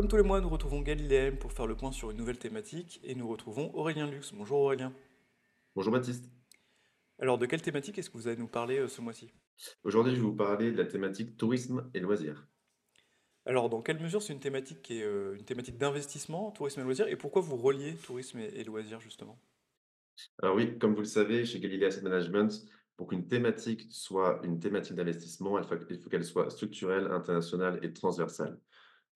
Comme tous les mois, nous retrouvons Galiléem pour faire le point sur une nouvelle thématique et nous retrouvons Aurélien Lux. Bonjour Aurélien. Bonjour Baptiste. Alors, de quelle thématique est-ce que vous allez nous parler euh, ce mois-ci? Aujourd'hui, je vais vous parler de la thématique tourisme et loisirs. Alors, dans quelle mesure c'est une thématique qui est euh, une thématique d'investissement, tourisme et loisirs, et pourquoi vous reliez tourisme et, et loisirs justement? Alors oui, comme vous le savez, chez Galilée Asset Management, pour qu'une thématique soit une thématique d'investissement, il faut il faut qu'elle soit structurelle, internationale et transversale.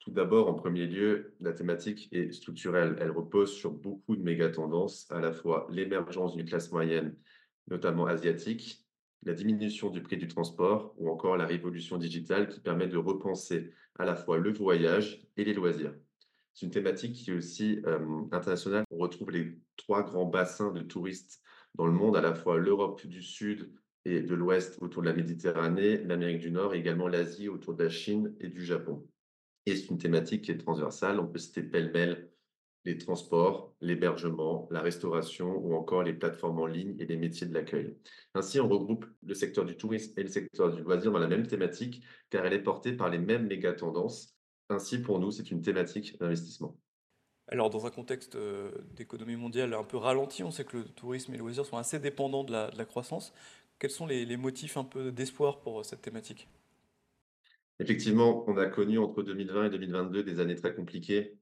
Tout d'abord, en premier lieu, la thématique est structurelle. Elle repose sur beaucoup de méga-tendances, à la fois l'émergence d'une classe moyenne, notamment asiatique, la diminution du prix du transport ou encore la révolution digitale qui permet de repenser à la fois le voyage et les loisirs. C'est une thématique qui est aussi euh, internationale. On retrouve les trois grands bassins de touristes dans le monde, à la fois l'Europe du Sud et de l'Ouest autour de la Méditerranée, l'Amérique du Nord et également l'Asie autour de la Chine et du Japon. Et c'est une thématique qui est transversale. On peut citer pêle-mêle les transports, l'hébergement, la restauration ou encore les plateformes en ligne et les métiers de l'accueil. Ainsi, on regroupe le secteur du tourisme et le secteur du loisir dans la même thématique car elle est portée par les mêmes méga tendances. Ainsi, pour nous, c'est une thématique d'investissement. Alors, dans un contexte euh, d'économie mondiale un peu ralenti, on sait que le tourisme et les loisirs sont assez dépendants de la, de la croissance. Quels sont les, les motifs un peu d'espoir pour euh, cette thématique? Effectivement, on a connu entre 2020 et 2022 des années très compliquées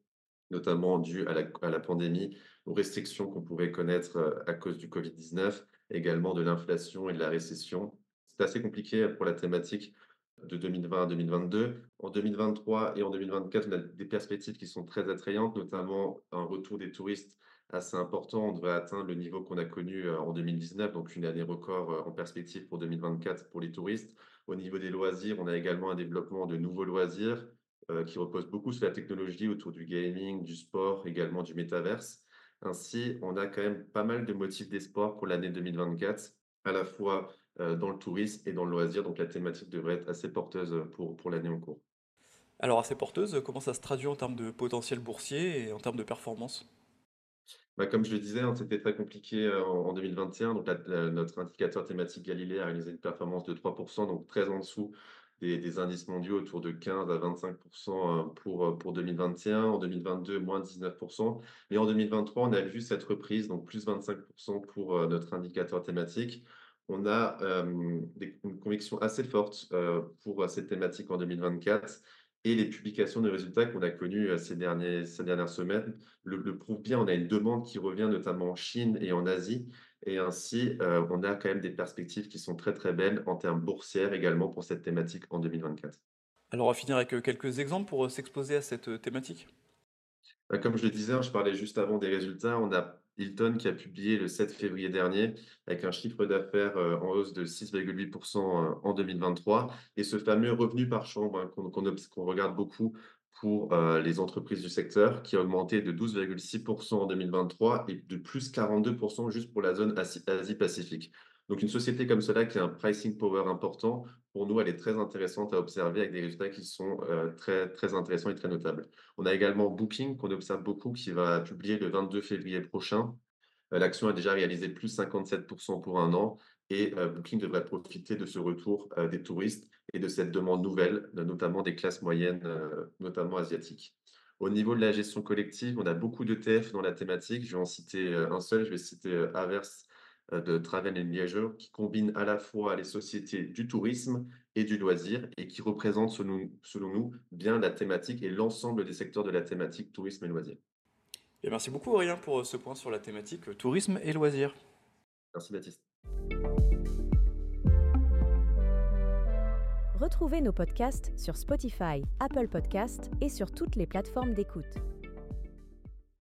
notamment la, à la pandémie, aux restrictions qu'on pouvait connaître euh, à cause du Covid-19, également de l'inflation et de la récession. C'est assez compliqué pour la thématique de 2020 à 2022. En 2023 et en 2024, on a des perspectives qui sont très attrayantes, notamment un retour des touristes assez important. On devrait atteindre le niveau qu'on a connu euh, en 2019, donc une année record euh, en perspective pour 2024 pour les touristes. Au niveau des loisirs, on a également un développement de nouveaux loisirs euh, qui repose beaucoup sur la technologie autour du gaming, du sport, également du métaverse. Ainsi, on a quand même pas mal de motifs d'espoir pour l'année 2024, à la fois dans le tourisme et dans le loisir. Donc la thématique devrait être assez porteuse pour, pour l'année en cours. Alors, assez porteuse, comment ça se traduit en termes de potentiel boursier et en termes de performance? Bah, comme je le disais, hein, c'était très compliqué euh, en, en 2021. Donc, la- la- notre indicateur thématique Galilée a réalisé une performance de 3%, donc très en dessous des, indices mondiaux autour de 15 à 25% euh, pour, euh, pour 2021. En 2022, moins 19%. Mais en 2023, on a vu cette reprise, donc plus 25% pour euh, notre indicateur thématique. On a euh, une conviction assez forte euh, pour euh, cette thématique en 2024. Et les publications de résultats qu'on a connues euh, ces derniers, ces dernières semaines le, le prouvent bien. On a une demande qui revient notamment en Chine et en Asie. Et ainsi, euh, on a quand même des perspectives qui sont très très belles en termes boursières également pour cette thématique en 2024. Alors, on va finir avec euh, quelques exemples pour s'exposer à cette thématique? Bah, Comme je le disais, hein, je parlais juste avant des résultats. On a Hilton qui a publié le 7 février dernier avec un chiffre d'affaires euh, en hausse de 6,8% euh, en 2023. Et ce fameux revenu par chambre hein, qu'on regarde beaucoup pour euh, les entreprises du secteur qui a augmenté de 12,6% en 2023 et de plus 42% juste pour la zone Asi- Asie-Pacifique. Donc une société comme cela qui a un pricing power important, pour nous, elle est très intéressante à observer avec des résultats qui sont euh, très, très intéressants et très notables. On a également Booking qu'on observe beaucoup qui va publier le 22 février prochain. Euh, L'action a déjà réalisé plus 57% pour un an et euh, Booking devrait profiter de ce retour euh, des touristes et de cette demande nouvelle, notamment des classes moyennes, notamment asiatiques. Au niveau de la gestion collective, on a beaucoup d'ETF dans la thématique. Je vais en citer un seul, je vais citer Averse de Travel and Leisure, qui combine à la fois les sociétés du tourisme et du loisir et qui représente, selon, selon nous, bien la thématique et l'ensemble des secteurs de la thématique tourisme et loisirs. Et merci beaucoup Aurélien pour euh, ce point sur la thématique euh, tourisme et loisirs. Merci Baptiste. Retrouvez nos podcasts sur Spotify, Apple Podcasts et sur toutes les plateformes d'écoute.